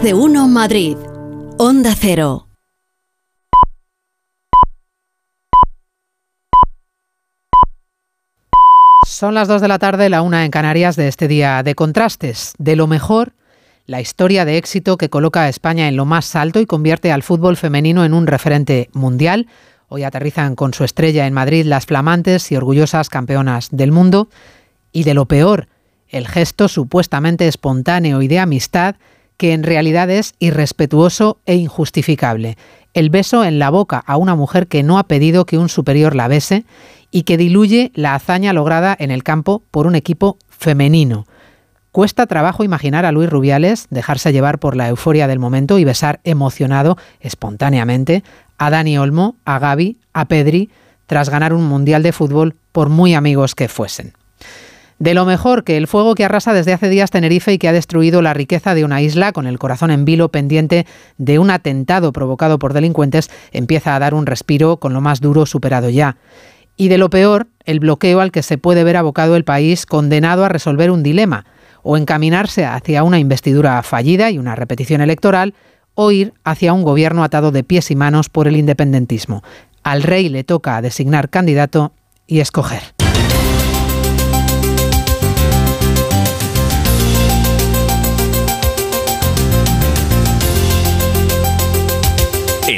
De uno Madrid. Onda Cero. Son las 2 de la tarde, la una en Canarias de este día de contrastes. De lo mejor, la historia de éxito que coloca a España en lo más alto y convierte al fútbol femenino en un referente mundial. Hoy aterrizan con su estrella en Madrid las flamantes y orgullosas campeonas del mundo. Y de lo peor, el gesto supuestamente espontáneo y de amistad que en realidad es irrespetuoso e injustificable. El beso en la boca a una mujer que no ha pedido que un superior la bese y que diluye la hazaña lograda en el campo por un equipo femenino. Cuesta trabajo imaginar a Luis Rubiales dejarse llevar por la euforia del momento y besar emocionado, espontáneamente, a Dani Olmo, a Gaby, a Pedri, tras ganar un mundial de fútbol por muy amigos que fuesen. De lo mejor que el fuego que arrasa desde hace días Tenerife y que ha destruido la riqueza de una isla con el corazón en vilo pendiente de un atentado provocado por delincuentes empieza a dar un respiro con lo más duro superado ya. Y de lo peor, el bloqueo al que se puede ver abocado el país condenado a resolver un dilema, o encaminarse hacia una investidura fallida y una repetición electoral, o ir hacia un gobierno atado de pies y manos por el independentismo. Al rey le toca designar candidato y escoger.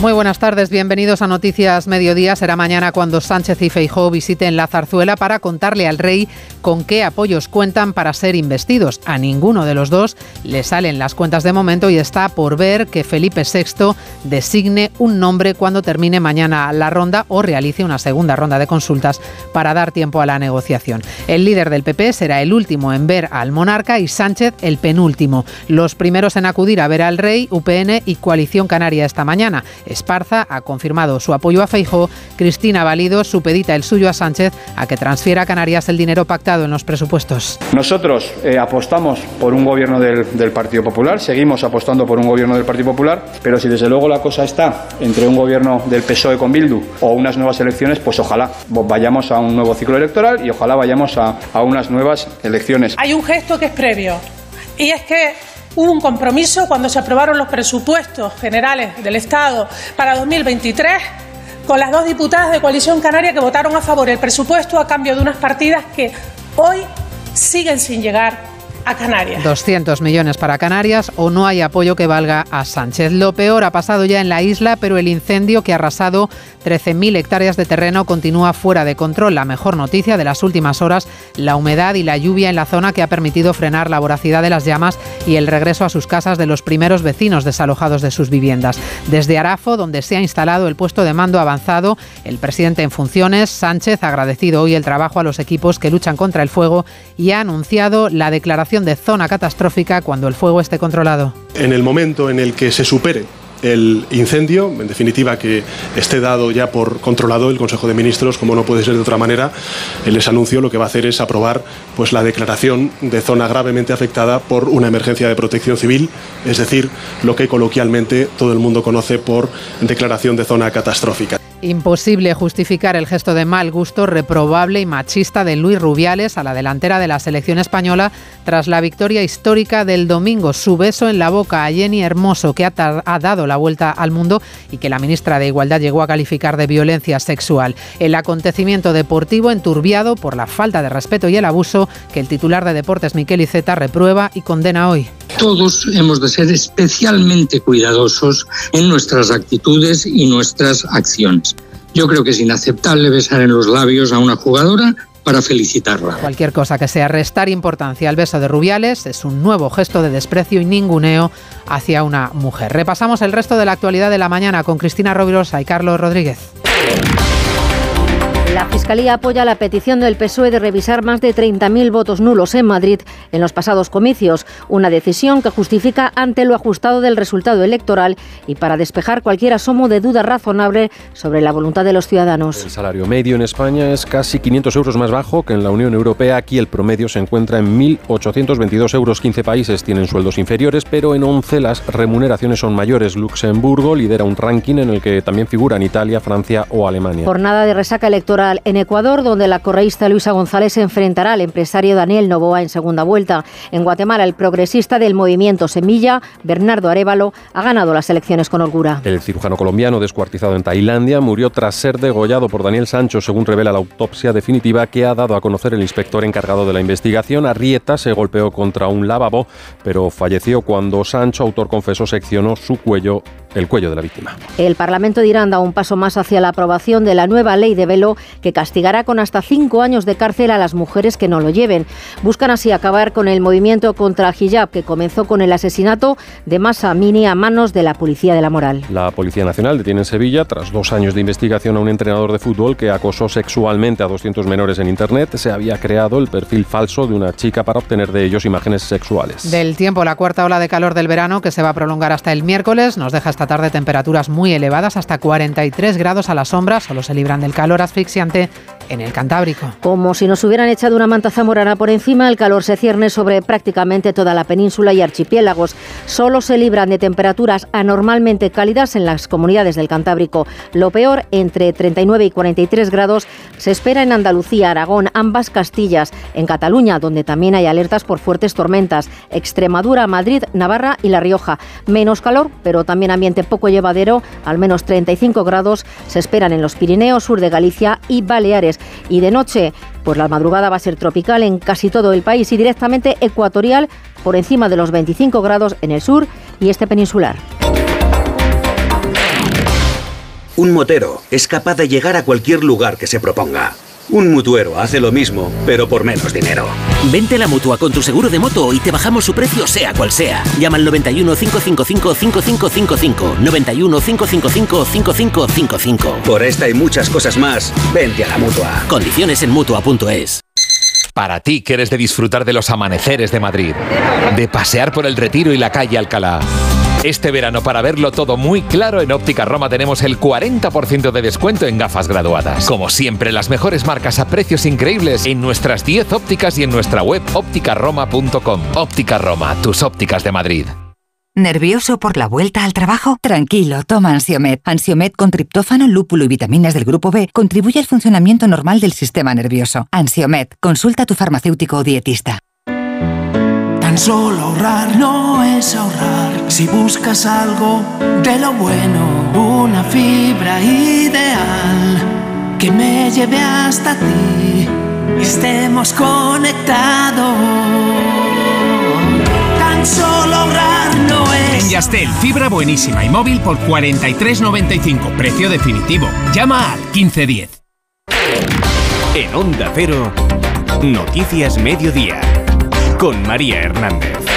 Muy buenas tardes, bienvenidos a Noticias Mediodía. Será mañana cuando Sánchez y Feijó visiten la zarzuela para contarle al rey con qué apoyos cuentan para ser investidos. A ninguno de los dos le salen las cuentas de momento y está por ver que Felipe VI designe un nombre cuando termine mañana la ronda o realice una segunda ronda de consultas para dar tiempo a la negociación. El líder del PP será el último en ver al monarca y Sánchez el penúltimo. Los primeros en acudir a ver al rey, UPN y Coalición Canaria esta mañana. Esparza ha confirmado su apoyo a Feijóo, Cristina Valido supedita el suyo a Sánchez a que transfiera a Canarias el dinero pactado en los presupuestos. Nosotros eh, apostamos por un gobierno del, del Partido Popular, seguimos apostando por un gobierno del Partido Popular, pero si desde luego la cosa está entre un gobierno del PSOE con Bildu o unas nuevas elecciones, pues ojalá vayamos a un nuevo ciclo electoral y ojalá vayamos a, a unas nuevas elecciones. Hay un gesto que es previo y es que hubo un compromiso cuando se aprobaron los presupuestos generales del Estado para 2023 con las dos diputadas de Coalición Canaria que votaron a favor. Del presupuesto a cambio de unas partidas que hoy siguen sin llegar a Canarias. 200 millones para Canarias o no hay apoyo que valga a Sánchez. Lo peor ha pasado ya en la isla, pero el incendio que ha arrasado 13.000 hectáreas de terreno continúa fuera de control. La mejor noticia de las últimas horas, la humedad y la lluvia en la zona que ha permitido frenar la voracidad de las llamas y el regreso a sus casas de los primeros vecinos desalojados de sus viviendas. Desde Arafo, donde se ha instalado el puesto de mando avanzado, el presidente en funciones, Sánchez, ha agradecido hoy el trabajo a los equipos que luchan contra el fuego y ha anunciado la declaración de zona catastrófica cuando el fuego esté controlado. En el momento en el que se supere el incendio, en definitiva que esté dado ya por controlado el Consejo de Ministros, como no puede ser de otra manera, les anuncio lo que va a hacer es aprobar pues la declaración de zona gravemente afectada por una emergencia de protección civil, es decir, lo que coloquialmente todo el mundo conoce por declaración de zona catastrófica. Imposible justificar el gesto de mal gusto, reprobable y machista de Luis Rubiales a la delantera de la selección española tras la victoria histórica del domingo. Su beso en la boca a Jenny Hermoso, que ha, dado la vuelta al mundo y que la ministra de Igualdad llegó a calificar de violencia sexual. El acontecimiento deportivo enturbiado por la falta de respeto y el abuso que el titular de Deportes Miquel Iceta reprueba y condena hoy. Todos hemos de ser especialmente cuidadosos en nuestras actitudes y nuestras acciones. Yo creo que es inaceptable besar en los labios a una jugadora para felicitarla. Cualquier cosa que sea restar importancia al beso de Rubiales es un nuevo gesto de desprecio y ninguneo hacia una mujer. Repasamos el resto de la actualidad de la mañana con Cristina Rovirosa y Carlos Rodríguez. La Fiscalía apoya la petición del PSOE de revisar más de 30.000 votos nulos en Madrid en los pasados comicios, una decisión que justifica ante lo ajustado del resultado electoral y para despejar cualquier asomo de duda razonable sobre la voluntad de los ciudadanos. El salario medio en España es casi 500 euros más bajo que en la Unión Europea. Aquí el promedio se encuentra en 1.822 euros. 15 países tienen sueldos inferiores, pero en 11 las remuneraciones son mayores. Luxemburgo lidera un ranking en el que también figuran Italia, Francia o Alemania. Jornada de resaca electoral en Ecuador, donde la correísta Luisa González se enfrentará al empresario Daniel Novoa en segunda vuelta. En Guatemala, el progresista del movimiento Semilla, Bernardo Arevalo, ha ganado las elecciones con holgura. El cirujano colombiano descuartizado en Tailandia murió tras ser degollado por Daniel Sancho, según revela la autopsia definitiva que ha dado a conocer el inspector encargado de la investigación. Arrieta se golpeó contra un lavabo, pero falleció cuando Sancho, autor confeso, seccionó su cuello el cuello de la víctima. El Parlamento de Irán da un paso más hacia la aprobación de la nueva ley de velo que castigará con hasta cinco años de cárcel a las mujeres que no lo lleven. Buscan así acabar con el movimiento contra el hijab que comenzó con el asesinato de Masa Mini a manos de la Policía de la Moral. La Policía Nacional detiene en Sevilla, tras dos años de investigación, a un entrenador de fútbol que acosó sexualmente a 200 menores en Internet. Se había creado el perfil falso de una chica para obtener de ellos imágenes sexuales. Del tiempo, la cuarta ola de calor del verano que se va a prolongar hasta el miércoles nos deja esta tarde temperaturas muy elevadas, hasta 43 grados a la sombra, solo se libran del calor asfixiante en el Cantábrico. Como si nos hubieran echado una manta zamorana por encima, el calor se cierne sobre prácticamente toda la península y archipiélagos. Solo se libran de temperaturas anormalmente cálidas en las comunidades del Cantábrico. Lo peor, entre 39 y 43 grados, se espera en Andalucía, Aragón, ambas Castillas, en Cataluña, donde también hay alertas por fuertes tormentas, Extremadura, Madrid, Navarra y La Rioja. Menos calor, pero también ambiente poco llevadero, al menos 35 grados, se esperan en los Pirineos, sur de Galicia y Baleares. Y de noche, pues la madrugada va a ser tropical en casi todo el país y directamente ecuatorial por encima de los 25 grados en el sur y este peninsular. Un motero es capaz de llegar a cualquier lugar que se proponga. Un mutuero hace lo mismo, pero por menos dinero. Vente a la mutua con tu seguro de moto y te bajamos su precio, sea cual sea. Llama al 91 555 5555. 91 555 5555. Por esta y muchas cosas más, vente a la mutua. Condiciones en mutua.es. Para ti que eres de disfrutar de los amaneceres de Madrid, de pasear por el Retiro y la calle Alcalá. Este verano, para verlo todo muy claro, en Óptica Roma tenemos el 40% de descuento en gafas graduadas. Como siempre, las mejores marcas a precios increíbles en nuestras 10 ópticas y en nuestra web ópticaroma.com. Óptica Roma, tus ópticas de Madrid. ¿Nervioso por la vuelta al trabajo? Tranquilo, toma Ansiomet. Ansiomet con triptófano, lúpulo y vitaminas del grupo B contribuye al funcionamiento normal del sistema nervioso. Ansiomet, consulta a tu farmacéutico o dietista. Tan solo ahorrar no es ahorrar. Si buscas algo de lo bueno, una fibra ideal que me lleve hasta ti. Estemos conectados. Tan solo no es. En Yastel, fibra buenísima y móvil por 43.95. Precio definitivo. Llama al 1510. En Onda Cero, Noticias Mediodía con María Hernández.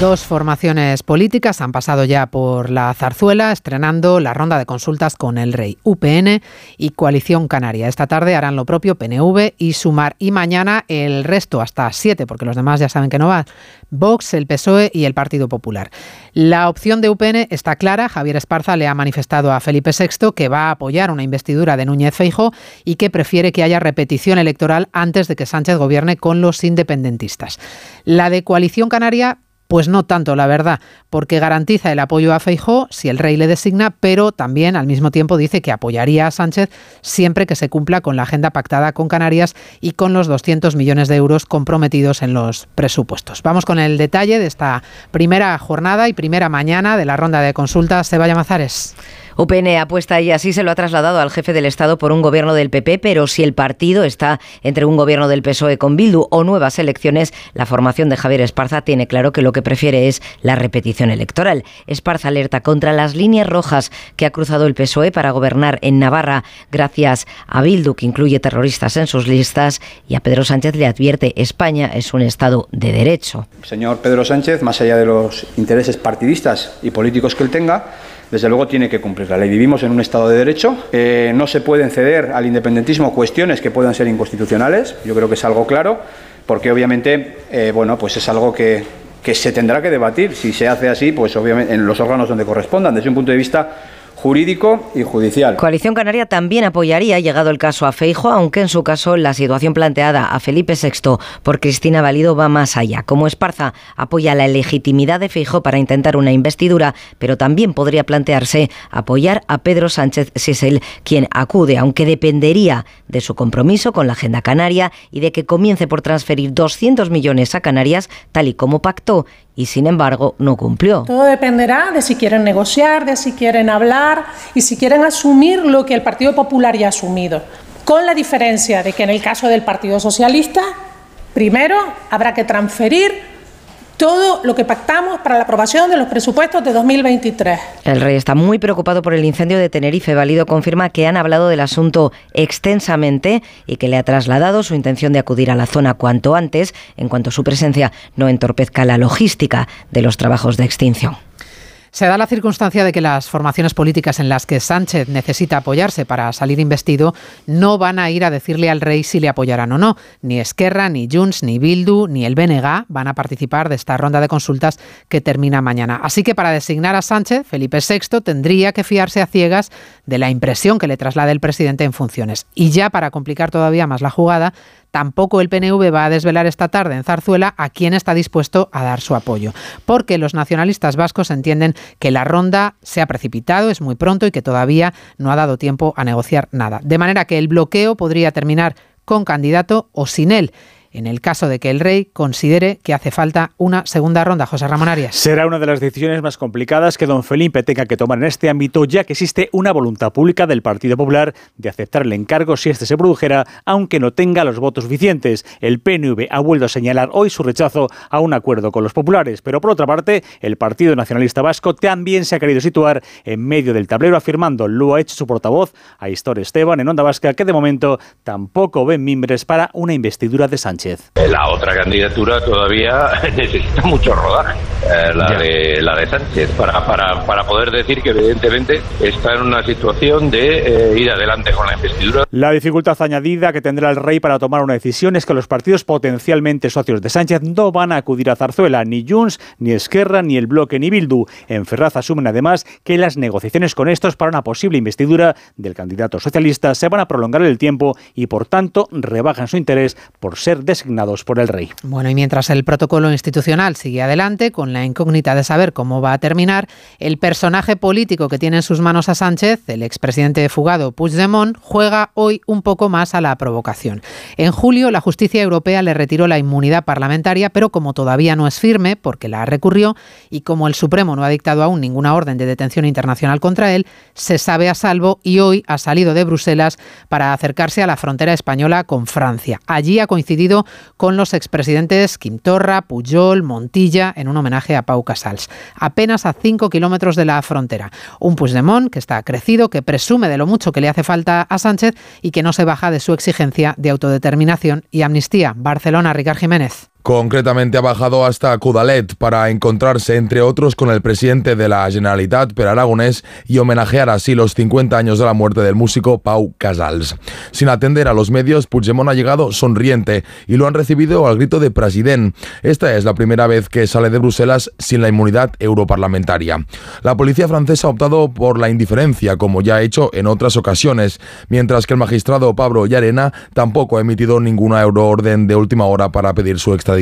Dos formaciones políticas han pasado ya por la zarzuela, estrenando la ronda de consultas con el rey, UPN y Coalición Canaria. Esta tarde harán lo propio PNV y Sumar. Y mañana el resto, hasta siete, porque los demás ya saben que no va, Vox, el PSOE y el Partido Popular. La opción de UPN está clara. Javier Esparza le ha manifestado a Felipe VI que va a apoyar una investidura de Núñez Feijo y que prefiere que haya repetición electoral antes de que Sánchez gobierne con los independentistas. La de Coalición Canaria pues no tanto, la verdad, porque garantiza el apoyo a Feijó si el rey le designa, pero también al mismo tiempo dice que apoyaría a Sánchez siempre que se cumpla con la agenda pactada con Canarias y con los 200 millones de euros comprometidos en los presupuestos. Vamos con el detalle de esta primera jornada y primera mañana de la ronda de consultas. Vaya Mazares. UPN apuesta y así se lo ha trasladado al jefe del Estado por un gobierno del PP, pero si el partido está entre un gobierno del PSOE con Bildu o nuevas elecciones, la formación de Javier Esparza tiene claro que lo que prefiere es la repetición electoral. Esparza alerta contra las líneas rojas que ha cruzado el PSOE para gobernar en Navarra gracias a Bildu, que incluye terroristas en sus listas, y a Pedro Sánchez le advierte España es un Estado de derecho. Señor Pedro Sánchez, más allá de los intereses partidistas y políticos que él tenga, desde luego tiene que cumplir la ley. Vivimos en un Estado de Derecho, eh, no se pueden ceder al independentismo cuestiones que puedan ser inconstitucionales, yo creo que es algo claro, porque obviamente, eh, bueno, pues es algo que, que se tendrá que debatir. Si se hace así, pues obviamente en los órganos donde correspondan, desde un punto de vista jurídico y judicial. Coalición Canaria también apoyaría, llegado el caso a Feijo, aunque en su caso la situación planteada a Felipe VI por Cristina Valido va más allá. Como Esparza apoya la legitimidad de Feijo para intentar una investidura, pero también podría plantearse apoyar a Pedro Sánchez Sisel, quien acude, aunque dependería de su compromiso con la agenda canaria y de que comience por transferir 200 millones a Canarias, tal y como pactó y sin embargo no cumplió. Todo dependerá de si quieren negociar, de si quieren hablar y si quieren asumir lo que el Partido Popular ya ha asumido, con la diferencia de que en el caso del Partido Socialista, primero habrá que transferir todo lo que pactamos para la aprobación de los presupuestos de 2023. El rey está muy preocupado por el incendio de Tenerife. Valido confirma que han hablado del asunto extensamente y que le ha trasladado su intención de acudir a la zona cuanto antes, en cuanto su presencia no entorpezca la logística de los trabajos de extinción. Se da la circunstancia de que las formaciones políticas en las que Sánchez necesita apoyarse para salir investido no van a ir a decirle al rey si le apoyarán o no. Ni Esquerra, ni Junts, ni Bildu, ni el BNG van a participar de esta ronda de consultas que termina mañana. Así que para designar a Sánchez, Felipe VI tendría que fiarse a ciegas de la impresión que le traslade el presidente en funciones. Y ya para complicar todavía más la jugada, Tampoco el PNV va a desvelar esta tarde en Zarzuela a quién está dispuesto a dar su apoyo, porque los nacionalistas vascos entienden que la ronda se ha precipitado, es muy pronto y que todavía no ha dado tiempo a negociar nada. De manera que el bloqueo podría terminar con candidato o sin él en el caso de que el rey considere que hace falta una segunda ronda. José Ramón Arias. Será una de las decisiones más complicadas que don Felipe tenga que tomar en este ámbito, ya que existe una voluntad pública del Partido Popular de aceptar el encargo si este se produjera, aunque no tenga los votos suficientes. El PNV ha vuelto a señalar hoy su rechazo a un acuerdo con los populares, pero por otra parte, el Partido Nacionalista Vasco también se ha querido situar en medio del tablero, afirmando, lo ha hecho su portavoz, a Histor Esteban, en Onda Vasca, que de momento tampoco ven mimbres para una investidura de Sánchez. La otra candidatura todavía necesita mucho rodaje, eh, la, de, la de Sánchez, para, para, para poder decir que evidentemente está en una situación de eh, ir adelante con la investidura. La dificultad añadida que tendrá el rey para tomar una decisión es que los partidos potencialmente socios de Sánchez no van a acudir a Zarzuela, ni Junts, ni Esquerra, ni el Bloque, ni Bildu. En Ferraz asumen además que las negociaciones con estos para una posible investidura del candidato socialista se van a prolongar en el tiempo y por tanto rebajan su interés por ser designados por el rey. Bueno, y mientras el protocolo institucional sigue adelante, con la incógnita de saber cómo va a terminar, el personaje político que tiene en sus manos a Sánchez, el expresidente fugado Puigdemont, juega hoy un poco más a la provocación. En julio, la justicia europea le retiró la inmunidad parlamentaria, pero como todavía no es firme, porque la recurrió, y como el Supremo no ha dictado aún ninguna orden de detención internacional contra él, se sabe a salvo y hoy ha salido de Bruselas para acercarse a la frontera española con Francia. Allí ha coincidido con los expresidentes Quintorra, Pujol, Montilla, en un homenaje a Pau Casals, apenas a 5 kilómetros de la frontera. Un Puigdemont que está crecido, que presume de lo mucho que le hace falta a Sánchez y que no se baja de su exigencia de autodeterminación y amnistía. Barcelona, Ricard Jiménez. Concretamente ha bajado hasta Cudalet para encontrarse, entre otros, con el presidente de la Generalitat, Per Aragonés, y homenajear así los 50 años de la muerte del músico Pau Casals. Sin atender a los medios, Puigdemont ha llegado sonriente y lo han recibido al grito de president. Esta es la primera vez que sale de Bruselas sin la inmunidad europarlamentaria. La policía francesa ha optado por la indiferencia, como ya ha hecho en otras ocasiones, mientras que el magistrado Pablo Llarena tampoco ha emitido ninguna euroorden de última hora para pedir su extradición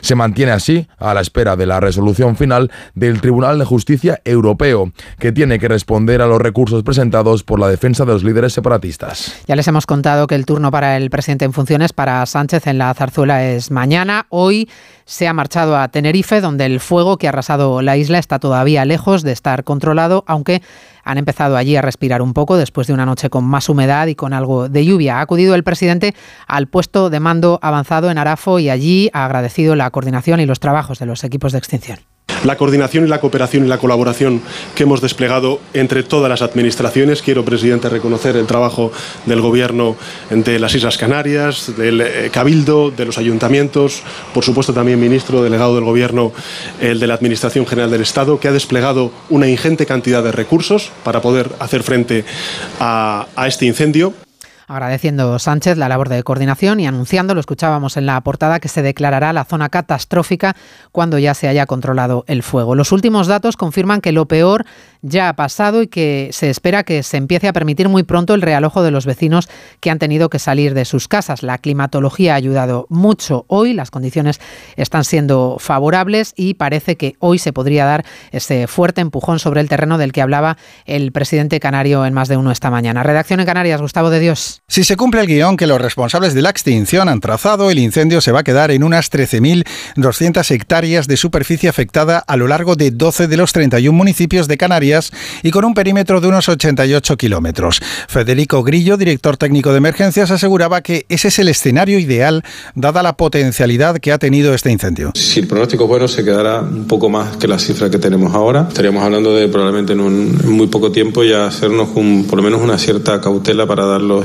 se mantiene así a la espera de la resolución final del Tribunal de Justicia Europeo, que tiene que responder a los recursos presentados por la defensa de los líderes separatistas. Ya les hemos contado que el turno para el presidente en funciones, para Sánchez en la zarzuela, es mañana. Hoy se ha marchado a Tenerife, donde el fuego que ha arrasado la isla está todavía lejos de estar controlado, aunque han empezado allí a respirar un poco después de una noche con más humedad y con algo de lluvia. Ha acudido el presidente al puesto de mando avanzado en Arafo y allí ha agradecido la coordinación y los trabajos de los equipos de extinción. La coordinación y la cooperación y la colaboración que hemos desplegado entre todas las administraciones. Quiero, presidente, reconocer el trabajo del Gobierno de las Islas Canarias, del eh, Cabildo, de los ayuntamientos, por supuesto también ministro, delegado del Gobierno, el de la Administración General del Estado, que ha desplegado una ingente cantidad de recursos para poder hacer frente a, a este incendio agradeciendo Sánchez la labor de coordinación y anunciando, lo escuchábamos en la portada, que se declarará la zona catastrófica cuando ya se haya controlado el fuego. Los últimos datos confirman que lo peor ya ha pasado y que se espera que se empiece a permitir muy pronto el realojo de los vecinos que han tenido que salir de sus casas. La climatología ha ayudado mucho hoy, las condiciones están siendo favorables y parece que hoy se podría dar ese fuerte empujón sobre el terreno del que hablaba el presidente canario en más de uno esta mañana. Redacción en Canarias, Gustavo de Dios. Si se cumple el guion que los responsables de la extinción han trazado, el incendio se va a quedar en unas 13.200 hectáreas de superficie afectada a lo largo de 12 de los 31 municipios de Canarias y con un perímetro de unos 88 kilómetros. Federico Grillo, director técnico de emergencias, aseguraba que ese es el escenario ideal dada la potencialidad que ha tenido este incendio. Si el pronóstico bueno, se quedará un poco más que la cifra que tenemos ahora. Estaríamos hablando de probablemente en, un, en muy poco tiempo ya hacernos un, por lo menos una cierta cautela para darlo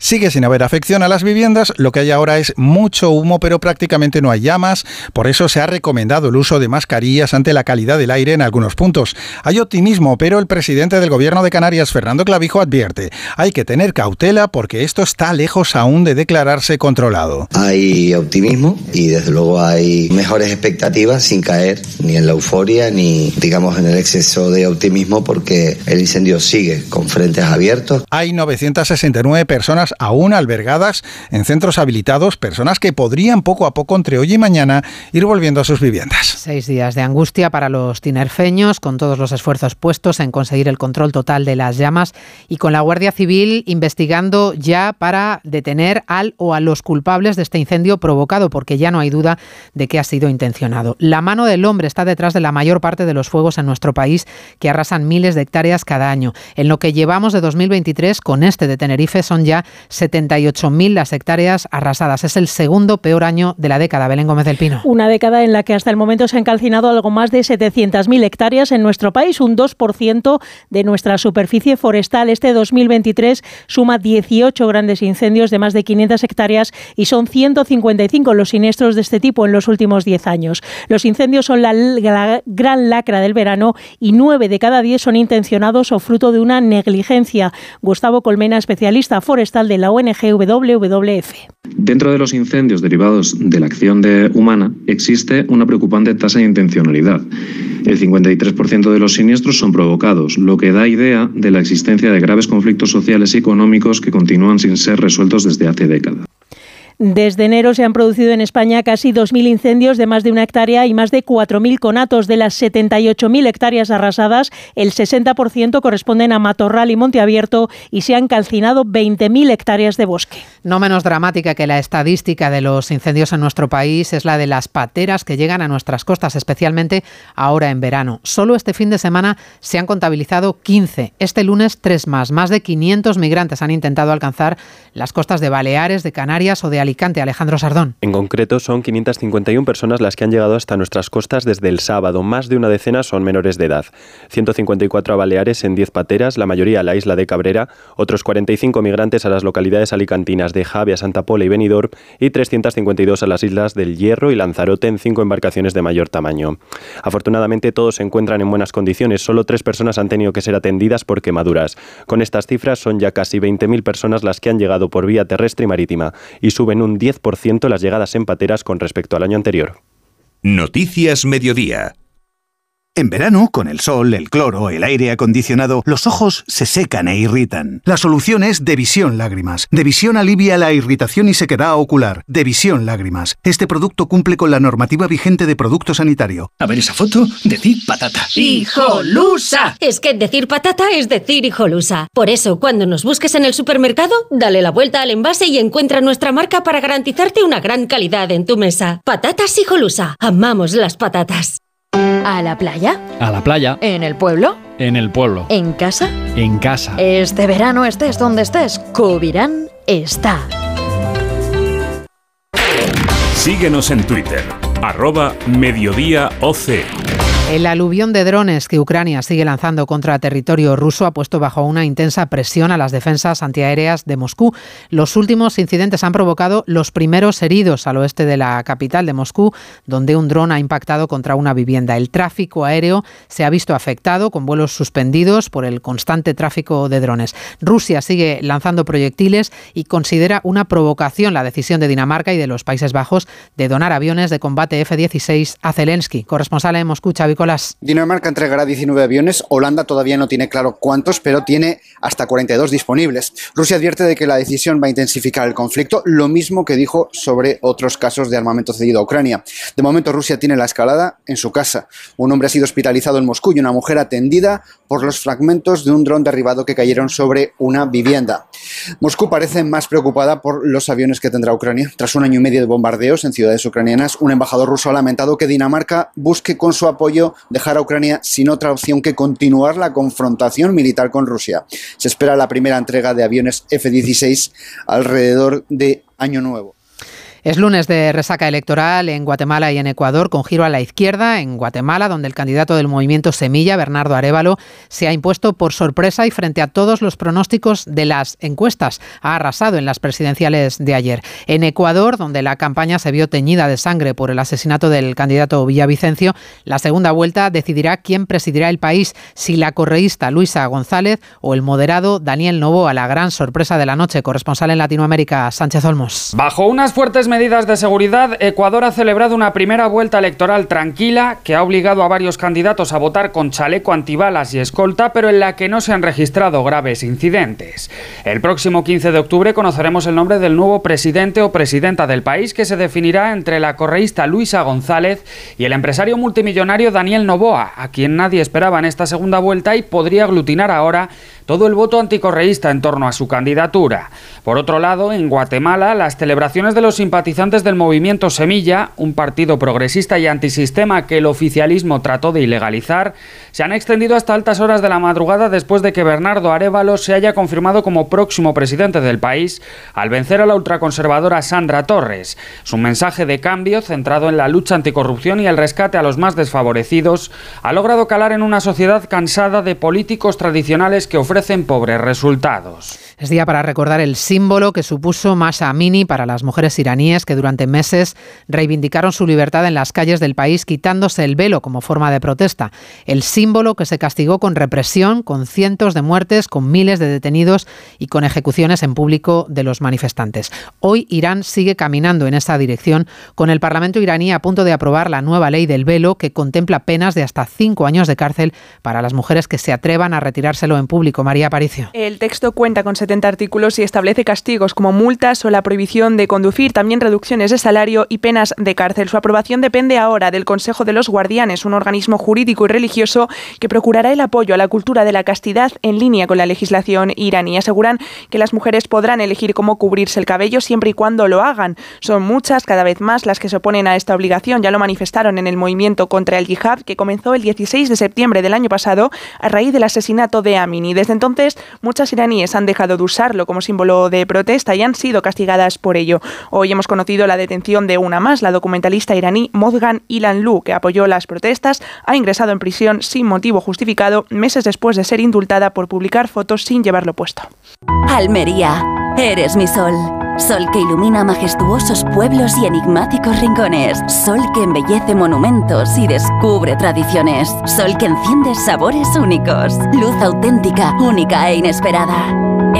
Sigue sin haber afección a las viviendas, lo que hay ahora es mucho humo, pero prácticamente no hay llamas, por eso se ha recomendado el uso de mascarillas ante la calidad del aire en algunos puntos. Hay optimismo, pero el presidente del gobierno de Canarias, Fernando Clavijo, advierte, hay que tener cautela porque esto está lejos aún de declararse controlado. Hay optimismo y desde luego hay mejores expectativas sin caer ni en la euforia ni digamos en el exceso de optimismo porque el incendio sigue con frentes abiertos. Hay 969 personas aún albergadas en centros habilitados, personas que podrían poco a poco entre hoy y mañana ir volviendo a sus viviendas. Seis días de angustia para los tinerfeños, con todos los esfuerzos puestos en conseguir el control total de las llamas y con la Guardia Civil investigando ya para detener al o a los culpables de este incendio provocado, porque ya no hay duda de que ha sido intencionado. La mano del hombre está detrás de la mayor parte de los fuegos en nuestro país, que arrasan miles de hectáreas cada año. En lo que llevamos de 2023, con este de Tenerife, son ya 78.000 las hectáreas arrasadas. Es el segundo peor año de la década. Belén Gómez del Pino. Una década en la que hasta el momento se han calcinado algo más de 700.000 hectáreas en nuestro país, un 2% de nuestra superficie forestal. Este 2023 suma 18 grandes incendios de más de 500 hectáreas y son 155 los siniestros de este tipo en los últimos 10 años. Los incendios son la, la gran lacra del verano y 9 de cada 10 son intencionados o fruto de una negligencia. Gustavo Colmena, especialista forestal de la ONG WWF. Dentro de los incendios derivados de la acción humana existe una preocupante tasa de intencionalidad. El 53% de los siniestros son provocados, lo que da idea de la existencia de graves conflictos sociales y económicos que continúan sin ser resueltos desde hace décadas. Desde enero se han producido en España casi 2.000 incendios de más de una hectárea y más de 4.000 conatos. De las 78.000 hectáreas arrasadas, el 60% corresponden a Matorral y Monte Abierto y se han calcinado 20.000 hectáreas de bosque. No menos dramática que la estadística de los incendios en nuestro país es la de las pateras que llegan a nuestras costas, especialmente ahora en verano. Solo este fin de semana se han contabilizado 15. Este lunes, tres más. Más de 500 migrantes han intentado alcanzar las costas de Baleares, de Canarias o de Alicante. Alejandro Sardón. En concreto, son 551 personas las que han llegado hasta nuestras costas desde el sábado. Más de una decena son menores de edad. 154 a Baleares en 10 pateras, la mayoría a la isla de Cabrera, otros 45 migrantes a las localidades alicantinas de Javia, Santa Pola y Benidorm y 352 a las islas del Hierro y Lanzarote en cinco embarcaciones de mayor tamaño. Afortunadamente todos se encuentran en buenas condiciones, solo tres personas han tenido que ser atendidas por quemaduras. Con estas cifras son ya casi 20.000 personas las que han llegado por vía terrestre y marítima y suben un 10% las llegadas en pateras con respecto al año anterior. Noticias Mediodía. En verano, con el sol, el cloro, el aire acondicionado, los ojos se secan e irritan. La solución es Devisión Lágrimas. Devisión alivia la irritación y sequedad ocular. Devisión Lágrimas. Este producto cumple con la normativa vigente de producto sanitario. A ver esa foto, decir patata. ¡Hijolusa! Es que decir patata es decir hijolusa. Por eso, cuando nos busques en el supermercado, dale la vuelta al envase y encuentra nuestra marca para garantizarte una gran calidad en tu mesa. Patatas hijolusa. Amamos las patatas. ¿A la playa? A la playa. ¿En el pueblo? En el pueblo. ¿En casa? En casa. Este verano estés donde estés, Covirán está. Síguenos en Twitter, arroba mediodíaoc. El aluvión de drones que Ucrania sigue lanzando contra territorio ruso ha puesto bajo una intensa presión a las defensas antiaéreas de Moscú. Los últimos incidentes han provocado los primeros heridos al oeste de la capital de Moscú, donde un dron ha impactado contra una vivienda. El tráfico aéreo se ha visto afectado con vuelos suspendidos por el constante tráfico de drones. Rusia sigue lanzando proyectiles y considera una provocación la decisión de Dinamarca y de los Países Bajos de donar aviones de combate F-16 a Zelensky. Corresponsal en Moscú, Xavi Dinamarca entregará 19 aviones, Holanda todavía no tiene claro cuántos, pero tiene hasta 42 disponibles. Rusia advierte de que la decisión va a intensificar el conflicto, lo mismo que dijo sobre otros casos de armamento cedido a Ucrania. De momento Rusia tiene la escalada en su casa. Un hombre ha sido hospitalizado en Moscú y una mujer atendida por los fragmentos de un dron derribado que cayeron sobre una vivienda. Moscú parece más preocupada por los aviones que tendrá Ucrania. Tras un año y medio de bombardeos en ciudades ucranianas, un embajador ruso ha lamentado que Dinamarca busque con su apoyo dejar a Ucrania sin otra opción que continuar la confrontación militar con Rusia. Se espera la primera entrega de aviones F-16 alrededor de Año Nuevo. Es lunes de resaca electoral en Guatemala y en Ecuador, con giro a la izquierda. En Guatemala, donde el candidato del movimiento Semilla, Bernardo Arevalo, se ha impuesto por sorpresa y frente a todos los pronósticos de las encuestas. Ha arrasado en las presidenciales de ayer. En Ecuador, donde la campaña se vio teñida de sangre por el asesinato del candidato Villavicencio, la segunda vuelta decidirá quién presidirá el país, si la correísta Luisa González o el moderado Daniel Novo, a la gran sorpresa de la noche. Corresponsal en Latinoamérica, Sánchez Olmos. Bajo unas fuertes medidas de seguridad, Ecuador ha celebrado una primera vuelta electoral tranquila que ha obligado a varios candidatos a votar con chaleco antibalas y escolta, pero en la que no se han registrado graves incidentes. El próximo 15 de octubre conoceremos el nombre del nuevo presidente o presidenta del país que se definirá entre la correísta Luisa González y el empresario multimillonario Daniel Novoa, a quien nadie esperaba en esta segunda vuelta y podría aglutinar ahora todo el voto anticorreísta en torno a su candidatura. Por otro lado, en Guatemala, las celebraciones de los simpatizantes del movimiento Semilla, un partido progresista y antisistema que el oficialismo trató de ilegalizar, se han extendido hasta altas horas de la madrugada después de que Bernardo Arevalo se haya confirmado como próximo presidente del país al vencer a la ultraconservadora Sandra Torres. Su mensaje de cambio, centrado en la lucha anticorrupción y el rescate a los más desfavorecidos, ha logrado calar en una sociedad cansada de políticos tradicionales que ofrecen ofrecen pobres resultados. Es día para recordar el símbolo que supuso Masha Amini para las mujeres iraníes que durante meses reivindicaron su libertad en las calles del país quitándose el velo como forma de protesta. El símbolo que se castigó con represión, con cientos de muertes, con miles de detenidos y con ejecuciones en público de los manifestantes. Hoy Irán sigue caminando en esa dirección con el Parlamento iraní a punto de aprobar la nueva ley del velo que contempla penas de hasta cinco años de cárcel para las mujeres que se atrevan a retirárselo en público. María Aparicio. El texto cuenta con 70 artículos y establece castigos como multas o la prohibición de conducir, también reducciones de salario y penas de cárcel. Su aprobación depende ahora del Consejo de los Guardianes, un organismo jurídico y religioso que procurará el apoyo a la cultura de la castidad en línea con la legislación iraní. Aseguran que las mujeres podrán elegir cómo cubrirse el cabello siempre y cuando lo hagan. Son muchas, cada vez más, las que se oponen a esta obligación. Ya lo manifestaron en el movimiento contra el yihad que comenzó el 16 de septiembre del año pasado a raíz del asesinato de Amini. Desde entonces, muchas iraníes han dejado de usarlo como símbolo de protesta y han sido castigadas por ello. Hoy hemos conocido la detención de una más, la documentalista iraní Modgan Ilanlu, que apoyó las protestas, ha ingresado en prisión sin motivo justificado meses después de ser indultada por publicar fotos sin llevarlo puesto. Almería, eres mi sol. Sol que ilumina majestuosos pueblos y enigmáticos rincones. Sol que embellece monumentos y descubre tradiciones. Sol que enciende sabores únicos. Luz auténtica, única e inesperada.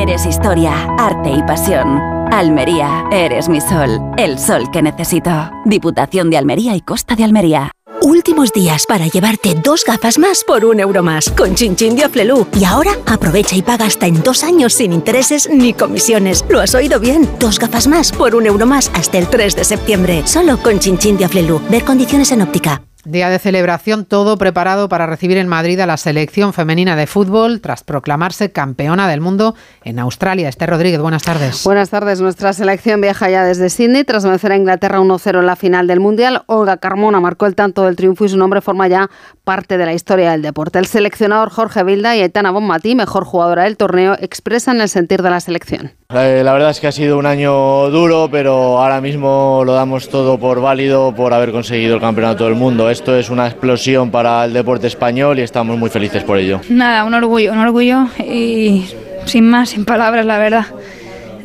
Eres historia, arte y pasión. Almería, eres mi sol. El sol que necesito. Diputación de Almería y Costa de Almería. Últimos días para llevarte dos gafas más por un euro más con Chinchín de. Y ahora aprovecha y paga hasta en dos años sin intereses ni comisiones. ¿Lo has oído bien? Dos gafas más por un euro más hasta el 3 de septiembre. Solo con Chinchín de. Ver condiciones en óptica. Día de celebración, todo preparado para recibir en Madrid a la selección femenina de fútbol tras proclamarse campeona del mundo en Australia. Esther Rodríguez, buenas tardes. Buenas tardes. Nuestra selección viaja ya desde Sydney tras vencer a Inglaterra 1-0 en la final del Mundial. Olga Carmona marcó el tanto del triunfo y su nombre forma ya parte de la historia del deporte. El seleccionador Jorge Vilda y Aitana Bonmatí, mejor jugadora del torneo, expresan el sentir de la selección. La verdad es que ha sido un año duro, pero ahora mismo lo damos todo por válido por haber conseguido el campeonato del mundo esto es una explosión para el deporte español y estamos muy felices por ello. Nada, un orgullo, un orgullo y sin más, sin palabras, la verdad.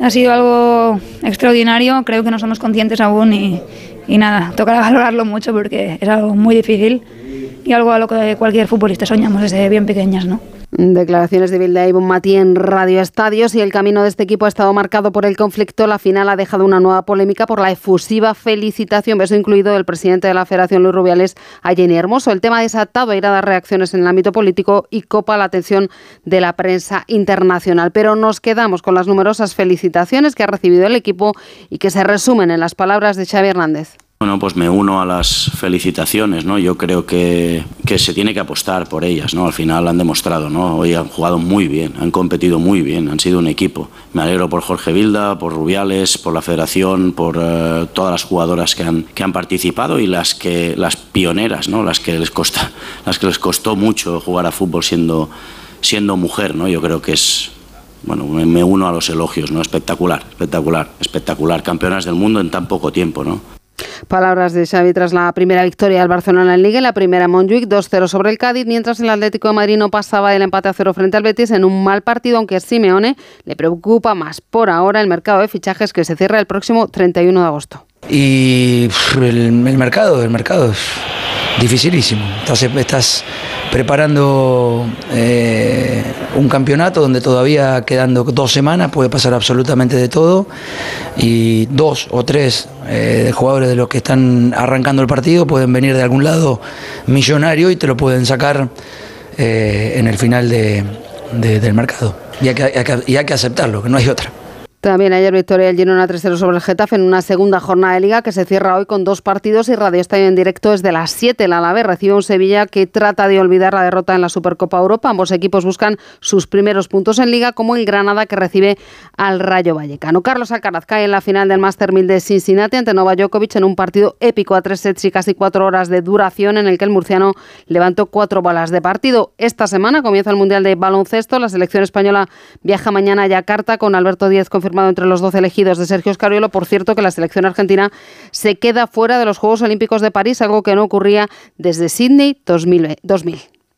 Ha sido algo extraordinario, creo que no somos conscientes aún y, y nada, tocará valorarlo mucho porque es algo muy difícil y algo a lo que cualquier futbolista soñamos desde bien pequeñas, ¿no? Declaraciones de Bilda y Matí en Radio Estadios y el camino de este equipo ha estado marcado por el conflicto. La final ha dejado una nueva polémica por la efusiva felicitación, beso incluido del presidente de la Federación, Luis Rubiales, a Jenny Hermoso. El tema desatado a ir a dar reacciones en el ámbito político y copa la atención de la prensa internacional. Pero nos quedamos con las numerosas felicitaciones que ha recibido el equipo y que se resumen en las palabras de Xavi Hernández. Bueno, pues me uno a las felicitaciones, ¿no? Yo creo que, que, se tiene que apostar por ellas, ¿no? Al final han demostrado, ¿no? Hoy han jugado muy bien, han competido muy bien, han sido un equipo. Me alegro por Jorge Vilda, por Rubiales, por la Federación, por uh, todas las jugadoras que han, que han participado y las que las pioneras, ¿no? Las que les costa, las que les costó mucho jugar a fútbol siendo siendo mujer, ¿no? Yo creo que es bueno, me uno a los elogios, ¿no? Espectacular, espectacular, espectacular. Campeonas del mundo en tan poco tiempo, ¿no? Palabras de Xavi tras la primera victoria del Barcelona en Liga, la primera Montjuic 2-0 sobre el Cádiz, mientras el Atlético de Madrid no pasaba el empate a cero frente al Betis en un mal partido, aunque a Simeone le preocupa más por ahora el mercado de fichajes que se cierra el próximo 31 de agosto. Y el, mercado, el mercado es dificilísimo. Estás, preparando eh, un campeonato donde todavía quedando dos semanas puede pasar absolutamente de todo y dos o tres eh, jugadores de los que están arrancando el partido pueden venir de algún lado millonario y te lo pueden sacar eh, en el final de, de, del mercado. Y hay que aceptarlo, que no hay otra. También ayer victoria del Girona 3-0 sobre el Getafe en una segunda jornada de Liga que se cierra hoy con dos partidos y Radio Estadio en directo desde las 7. El Alavés recibe un Sevilla que trata de olvidar la derrota en la Supercopa Europa. Ambos equipos buscan sus primeros puntos en Liga como el Granada que recibe al Rayo Vallecano. Carlos Alcaraz cae en la final del Master 1000 de Cincinnati ante Novak Djokovic en un partido épico a tres sets y casi cuatro horas de duración en el que el murciano levantó cuatro balas de partido. Esta semana comienza el Mundial de Baloncesto. La selección española viaja mañana a Yakarta con Alberto Díez confirmado entre los 12 elegidos de Sergio Scariolo. Por cierto, que la selección argentina se queda fuera de los Juegos Olímpicos de París, algo que no ocurría desde Sydney 2000.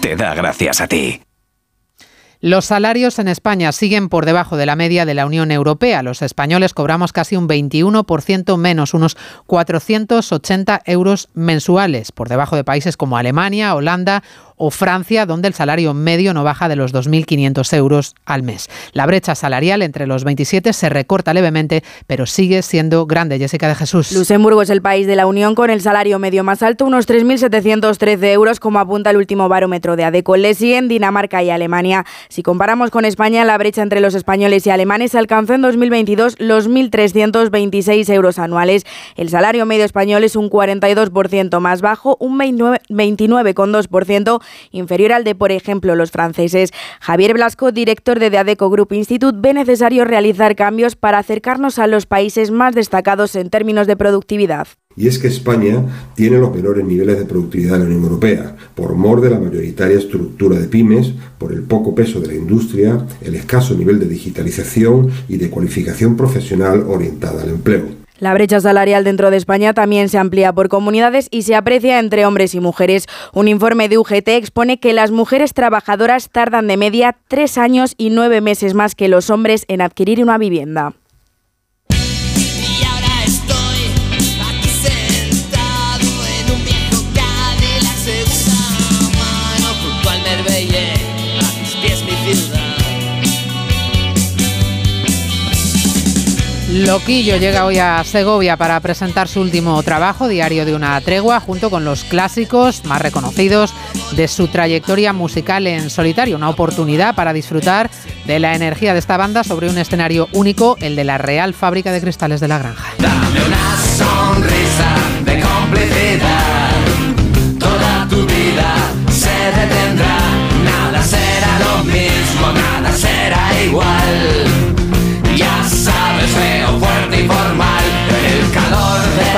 te da gracias a ti. Los salarios en España siguen por debajo de la media de la Unión Europea. Los españoles cobramos casi un 21% menos, unos 480 euros mensuales, por debajo de países como Alemania, Holanda o Francia, donde el salario medio no baja de los 2.500 euros al mes. La brecha salarial entre los 27 se recorta levemente, pero sigue siendo grande. Jessica de Jesús. Luxemburgo es el país de la Unión con el salario medio más alto, unos 3.713 euros, como apunta el último barómetro de ADECO. Le siguen Dinamarca y Alemania. Si comparamos con España, la brecha entre los españoles y alemanes alcanzó en 2022 los 1.326 euros anuales. El salario medio español es un 42% más bajo, un 29,2% inferior al de, por ejemplo, los franceses. Javier Blasco, director de Adeco Group Institute, ve necesario realizar cambios para acercarnos a los países más destacados en términos de productividad. Y es que España tiene los menores niveles de productividad de la Unión Europea, por mor de la mayoritaria estructura de pymes, por el poco peso de la industria, el escaso nivel de digitalización y de cualificación profesional orientada al empleo. La brecha salarial dentro de España también se amplía por comunidades y se aprecia entre hombres y mujeres. Un informe de UGT expone que las mujeres trabajadoras tardan de media tres años y nueve meses más que los hombres en adquirir una vivienda. Loquillo llega hoy a Segovia para presentar su último trabajo, Diario de una tregua, junto con los clásicos más reconocidos de su trayectoria musical en solitario. Una oportunidad para disfrutar de la energía de esta banda sobre un escenario único, el de la Real Fábrica de Cristales de la Granja. Dame una sonrisa de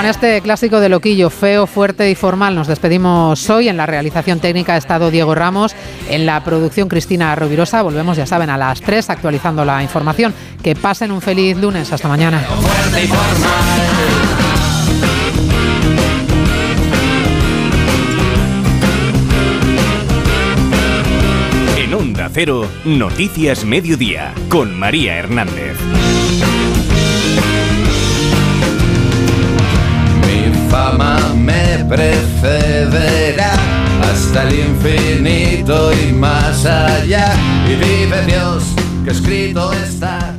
con este clásico de loquillo, feo, fuerte y formal, nos despedimos hoy. En la realización técnica ha estado Diego Ramos, en la producción Cristina Rovirosa. Volvemos, ya saben, a las 3 actualizando la información. Que pasen un feliz lunes. Hasta mañana. En Onda Cero, Noticias Mediodía, con María Hernández. Fama me precederá hasta el infinito y más allá. Y vive Dios que escrito está,